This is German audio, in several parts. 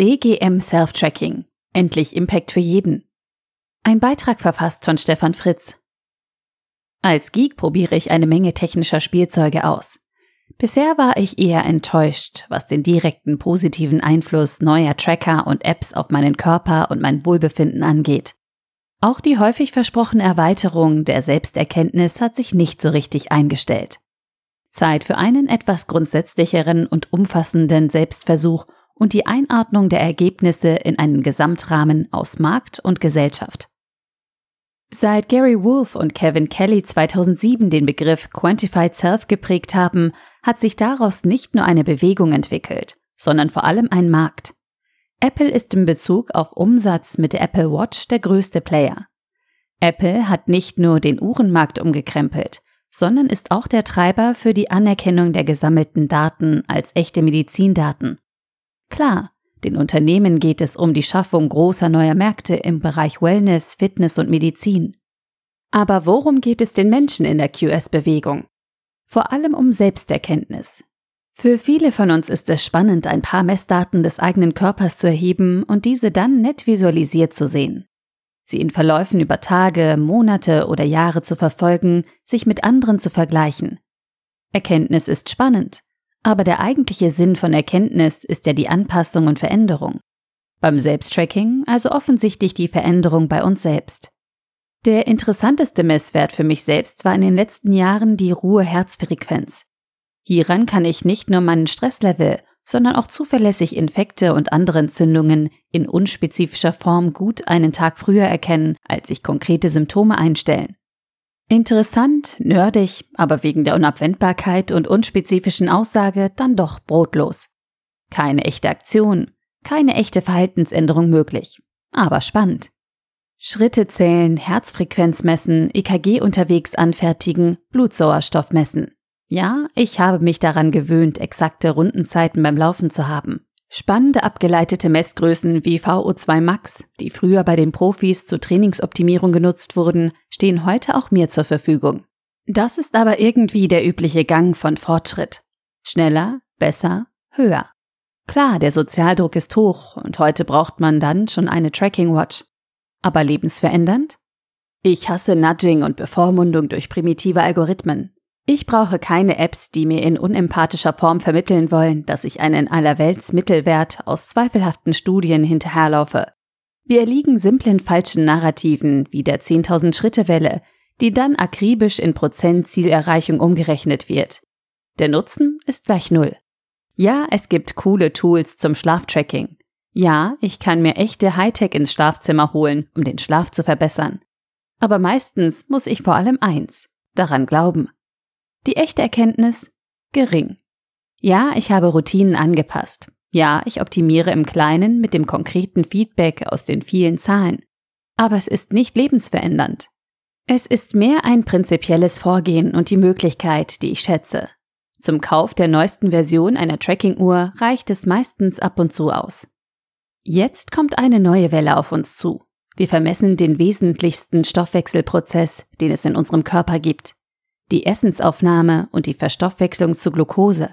CGM Self-Tracking. Endlich Impact für jeden. Ein Beitrag verfasst von Stefan Fritz. Als Geek probiere ich eine Menge technischer Spielzeuge aus. Bisher war ich eher enttäuscht, was den direkten positiven Einfluss neuer Tracker und Apps auf meinen Körper und mein Wohlbefinden angeht. Auch die häufig versprochene Erweiterung der Selbsterkenntnis hat sich nicht so richtig eingestellt. Zeit für einen etwas grundsätzlicheren und umfassenden Selbstversuch und die Einordnung der Ergebnisse in einen Gesamtrahmen aus Markt und Gesellschaft. Seit Gary Wolf und Kevin Kelly 2007 den Begriff Quantified Self geprägt haben, hat sich daraus nicht nur eine Bewegung entwickelt, sondern vor allem ein Markt. Apple ist in Bezug auf Umsatz mit der Apple Watch der größte Player. Apple hat nicht nur den Uhrenmarkt umgekrempelt, sondern ist auch der Treiber für die Anerkennung der gesammelten Daten als echte Medizindaten. Klar, den Unternehmen geht es um die Schaffung großer neuer Märkte im Bereich Wellness, Fitness und Medizin. Aber worum geht es den Menschen in der QS-Bewegung? Vor allem um Selbsterkenntnis. Für viele von uns ist es spannend, ein paar Messdaten des eigenen Körpers zu erheben und diese dann nett visualisiert zu sehen. Sie in Verläufen über Tage, Monate oder Jahre zu verfolgen, sich mit anderen zu vergleichen. Erkenntnis ist spannend, aber der eigentliche Sinn von Erkenntnis ist ja die Anpassung und Veränderung. Beim Selbsttracking also offensichtlich die Veränderung bei uns selbst. Der interessanteste Messwert für mich selbst war in den letzten Jahren die Ruhe-Herzfrequenz. Hieran kann ich nicht nur meinen Stresslevel, sondern auch zuverlässig Infekte und andere Entzündungen in unspezifischer Form gut einen Tag früher erkennen, als sich konkrete Symptome einstellen. Interessant, nerdig, aber wegen der Unabwendbarkeit und unspezifischen Aussage dann doch brotlos. Keine echte Aktion, keine echte Verhaltensänderung möglich. Aber spannend. Schritte zählen, Herzfrequenz messen, EKG unterwegs anfertigen, Blutsauerstoff messen. Ja, ich habe mich daran gewöhnt, exakte Rundenzeiten beim Laufen zu haben. Spannende abgeleitete Messgrößen wie VO2 Max, die früher bei den Profis zur Trainingsoptimierung genutzt wurden, stehen heute auch mir zur Verfügung. Das ist aber irgendwie der übliche Gang von Fortschritt. Schneller, besser, höher. Klar, der Sozialdruck ist hoch und heute braucht man dann schon eine Tracking Watch. Aber lebensverändernd? Ich hasse Nudging und Bevormundung durch primitive Algorithmen. Ich brauche keine Apps, die mir in unempathischer Form vermitteln wollen, dass ich einen allerwelts Mittelwert aus zweifelhaften Studien hinterherlaufe. Wir erliegen simplen falschen Narrativen wie der 10.000 Schritte Welle, die dann akribisch in Prozent Zielerreichung umgerechnet wird. Der Nutzen ist gleich Null. Ja, es gibt coole Tools zum Schlaftracking. Ja, ich kann mir echte Hightech ins Schlafzimmer holen, um den Schlaf zu verbessern. Aber meistens muss ich vor allem eins, daran glauben. Die echte Erkenntnis? Gering. Ja, ich habe Routinen angepasst. Ja, ich optimiere im Kleinen mit dem konkreten Feedback aus den vielen Zahlen. Aber es ist nicht lebensverändernd. Es ist mehr ein prinzipielles Vorgehen und die Möglichkeit, die ich schätze. Zum Kauf der neuesten Version einer Tracking-Uhr reicht es meistens ab und zu aus. Jetzt kommt eine neue Welle auf uns zu. Wir vermessen den wesentlichsten Stoffwechselprozess, den es in unserem Körper gibt die Essensaufnahme und die Verstoffwechslung zu Glucose.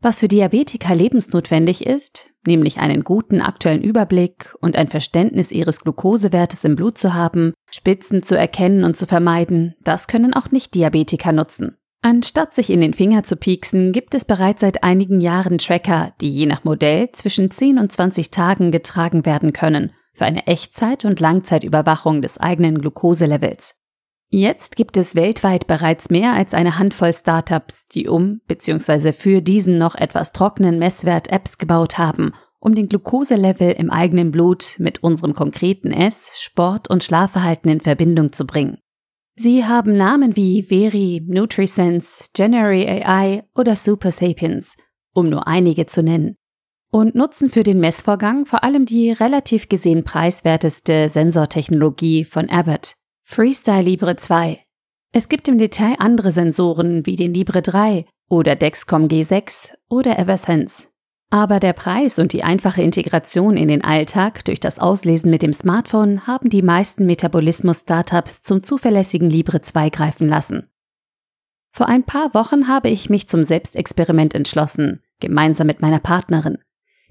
Was für Diabetiker lebensnotwendig ist, nämlich einen guten aktuellen Überblick und ein Verständnis ihres Glukosewertes im Blut zu haben, Spitzen zu erkennen und zu vermeiden, das können auch Nicht-Diabetiker nutzen. Anstatt sich in den Finger zu pieksen, gibt es bereits seit einigen Jahren Tracker, die je nach Modell zwischen 10 und 20 Tagen getragen werden können, für eine Echtzeit- und Langzeitüberwachung des eigenen Glukoselevels. Jetzt gibt es weltweit bereits mehr als eine Handvoll Startups, die um bzw. für diesen noch etwas trockenen Messwert Apps gebaut haben, um den Glukoselevel im eigenen Blut mit unserem konkreten Ess-, Sport- und Schlafverhalten in Verbindung zu bringen. Sie haben Namen wie Veri, NutriSense, January AI oder Super Sapiens, um nur einige zu nennen. Und nutzen für den Messvorgang vor allem die relativ gesehen preiswerteste Sensortechnologie von Abbott, Freestyle Libre 2. Es gibt im Detail andere Sensoren wie den Libre 3 oder Dexcom G6 oder Eversense. Aber der Preis und die einfache Integration in den Alltag durch das Auslesen mit dem Smartphone haben die meisten Metabolismus-Startups zum zuverlässigen Libre 2 greifen lassen. Vor ein paar Wochen habe ich mich zum Selbstexperiment entschlossen, gemeinsam mit meiner Partnerin.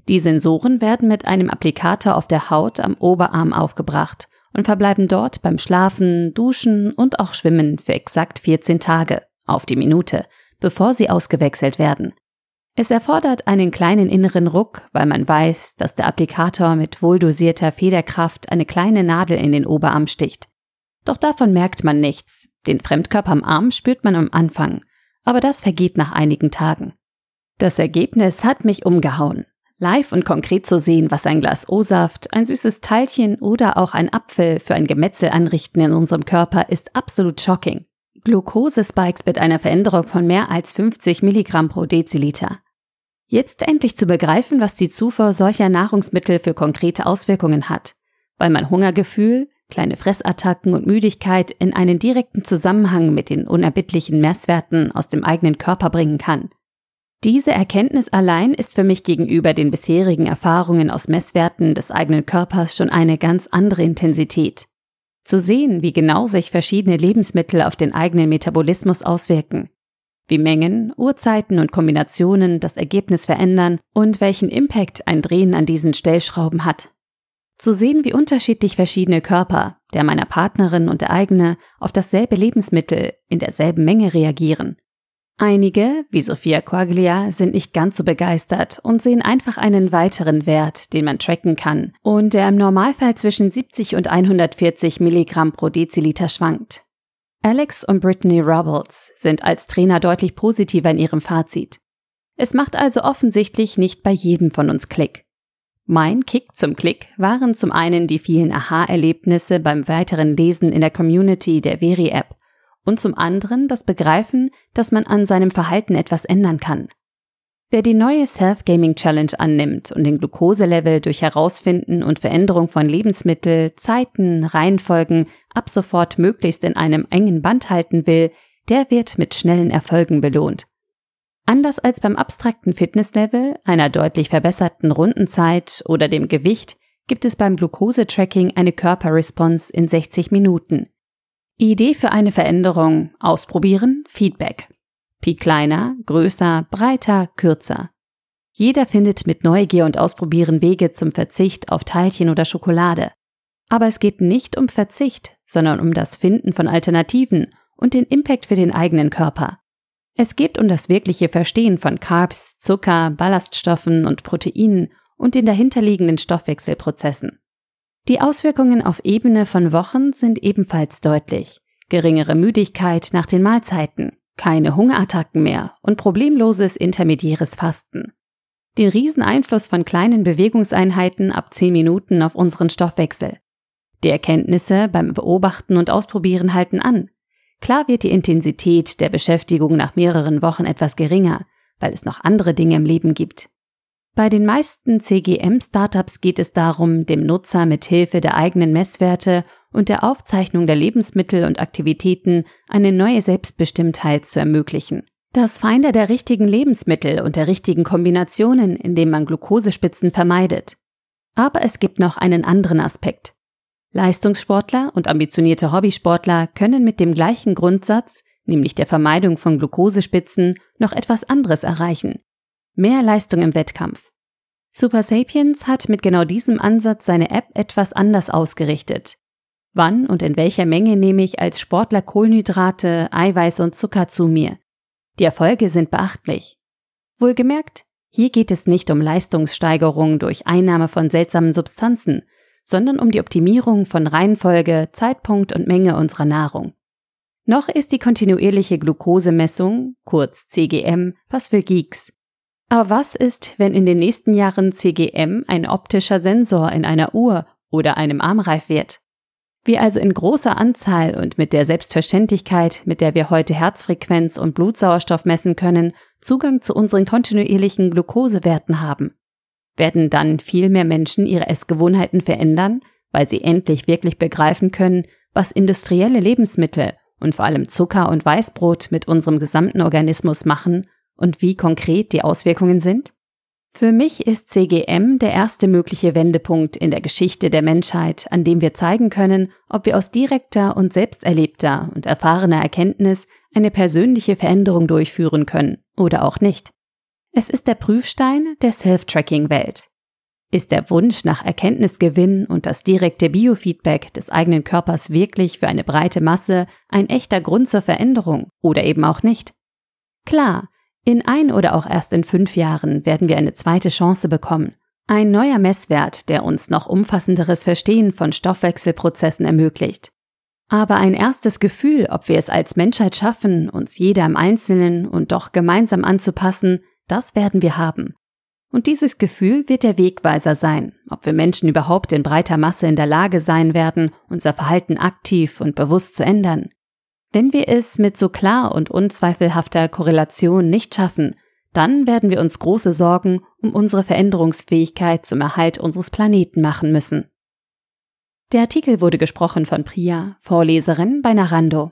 Die Sensoren werden mit einem Applikator auf der Haut am Oberarm aufgebracht und verbleiben dort beim Schlafen, Duschen und auch Schwimmen für exakt 14 Tage auf die Minute, bevor sie ausgewechselt werden. Es erfordert einen kleinen inneren Ruck, weil man weiß, dass der Applikator mit wohldosierter Federkraft eine kleine Nadel in den Oberarm sticht. Doch davon merkt man nichts. Den Fremdkörper am Arm spürt man am Anfang, aber das vergeht nach einigen Tagen. Das Ergebnis hat mich umgehauen. Live und konkret zu sehen, was ein Glas O-Saft, ein süßes Teilchen oder auch ein Apfel für ein Gemetzel anrichten in unserem Körper, ist absolut shocking. Glukosespikes mit einer Veränderung von mehr als 50 Milligramm pro Deziliter. Jetzt endlich zu begreifen, was die Zufuhr solcher Nahrungsmittel für konkrete Auswirkungen hat, weil mein Hungergefühl, kleine Fressattacken und Müdigkeit in einen direkten Zusammenhang mit den unerbittlichen Messwerten aus dem eigenen Körper bringen kann. Diese Erkenntnis allein ist für mich gegenüber den bisherigen Erfahrungen aus Messwerten des eigenen Körpers schon eine ganz andere Intensität. Zu sehen, wie genau sich verschiedene Lebensmittel auf den eigenen Metabolismus auswirken, wie Mengen, Uhrzeiten und Kombinationen das Ergebnis verändern und welchen Impact ein Drehen an diesen Stellschrauben hat. Zu sehen, wie unterschiedlich verschiedene Körper, der meiner Partnerin und der eigene, auf dasselbe Lebensmittel in derselben Menge reagieren Einige, wie Sophia Quaglia, sind nicht ganz so begeistert und sehen einfach einen weiteren Wert, den man tracken kann und der im Normalfall zwischen 70 und 140 Milligramm pro Deziliter schwankt. Alex und Brittany Robles sind als Trainer deutlich positiver in ihrem Fazit. Es macht also offensichtlich nicht bei jedem von uns Klick. Mein Kick zum Klick waren zum einen die vielen Aha-Erlebnisse beim weiteren Lesen in der Community der Veri-App und zum anderen das Begreifen, dass man an seinem Verhalten etwas ändern kann. Wer die neue Self-Gaming Challenge annimmt und den Glukoselevel durch Herausfinden und Veränderung von Lebensmittel, Zeiten, Reihenfolgen ab sofort möglichst in einem engen Band halten will, der wird mit schnellen Erfolgen belohnt. Anders als beim abstrakten Fitnesslevel, einer deutlich verbesserten Rundenzeit oder dem Gewicht, gibt es beim Glukosetracking eine Körperresponse in 60 Minuten. Idee für eine Veränderung. Ausprobieren. Feedback. Pi kleiner, größer, breiter, kürzer. Jeder findet mit Neugier und Ausprobieren Wege zum Verzicht auf Teilchen oder Schokolade. Aber es geht nicht um Verzicht, sondern um das Finden von Alternativen und den Impact für den eigenen Körper. Es geht um das wirkliche Verstehen von Carbs, Zucker, Ballaststoffen und Proteinen und den dahinterliegenden Stoffwechselprozessen. Die Auswirkungen auf Ebene von Wochen sind ebenfalls deutlich. Geringere Müdigkeit nach den Mahlzeiten, keine Hungerattacken mehr und problemloses intermediäres Fasten. Den Rieseneinfluss von kleinen Bewegungseinheiten ab 10 Minuten auf unseren Stoffwechsel. Die Erkenntnisse beim Beobachten und Ausprobieren halten an. Klar wird die Intensität der Beschäftigung nach mehreren Wochen etwas geringer, weil es noch andere Dinge im Leben gibt. Bei den meisten CGM-Startups geht es darum, dem Nutzer mit Hilfe der eigenen Messwerte und der Aufzeichnung der Lebensmittel und Aktivitäten eine neue Selbstbestimmtheit zu ermöglichen. Das Finder der richtigen Lebensmittel und der richtigen Kombinationen, indem man Glukosespitzen vermeidet. Aber es gibt noch einen anderen Aspekt. Leistungssportler und ambitionierte Hobbysportler können mit dem gleichen Grundsatz, nämlich der Vermeidung von Glukosespitzen, noch etwas anderes erreichen, Mehr Leistung im Wettkampf. Super Sapiens hat mit genau diesem Ansatz seine App etwas anders ausgerichtet. Wann und in welcher Menge nehme ich als Sportler Kohlenhydrate, Eiweiße und Zucker zu mir? Die Erfolge sind beachtlich. Wohlgemerkt, hier geht es nicht um Leistungssteigerung durch Einnahme von seltsamen Substanzen, sondern um die Optimierung von Reihenfolge, Zeitpunkt und Menge unserer Nahrung. Noch ist die kontinuierliche Glukosemessung, kurz CGM, was für Geeks. Aber was ist, wenn in den nächsten Jahren CGM ein optischer Sensor in einer Uhr oder einem Armreif wird? Wir also in großer Anzahl und mit der Selbstverständlichkeit, mit der wir heute Herzfrequenz und Blutsauerstoff messen können, Zugang zu unseren kontinuierlichen Glukosewerten haben. Werden dann viel mehr Menschen ihre Essgewohnheiten verändern, weil sie endlich wirklich begreifen können, was industrielle Lebensmittel und vor allem Zucker und Weißbrot mit unserem gesamten Organismus machen und wie konkret die Auswirkungen sind? Für mich ist CGM der erste mögliche Wendepunkt in der Geschichte der Menschheit, an dem wir zeigen können, ob wir aus direkter und selbsterlebter und erfahrener Erkenntnis eine persönliche Veränderung durchführen können oder auch nicht. Es ist der Prüfstein der Self-Tracking-Welt, Ist der Wunsch nach Erkenntnisgewinn und das direkte Biofeedback des eigenen Körpers wirklich für eine breite Masse ein echter Grund zur Veränderung oder eben auch nicht? Klar, in ein oder auch erst in fünf Jahren werden wir eine zweite Chance bekommen. Ein neuer Messwert, der uns noch umfassenderes Verstehen von Stoffwechselprozessen ermöglicht. Aber ein erstes Gefühl, ob wir es als Menschheit schaffen, uns jeder im Einzelnen und doch gemeinsam anzupassen, das werden wir haben. Und dieses Gefühl wird der Wegweiser sein, ob wir Menschen überhaupt in breiter Masse in der Lage sein werden, unser Verhalten aktiv und bewusst zu ändern. Wenn wir es mit so klar und unzweifelhafter Korrelation nicht schaffen, dann werden wir uns große Sorgen um unsere Veränderungsfähigkeit zum Erhalt unseres Planeten machen müssen. Der Artikel wurde gesprochen von Priya, Vorleserin bei Narando.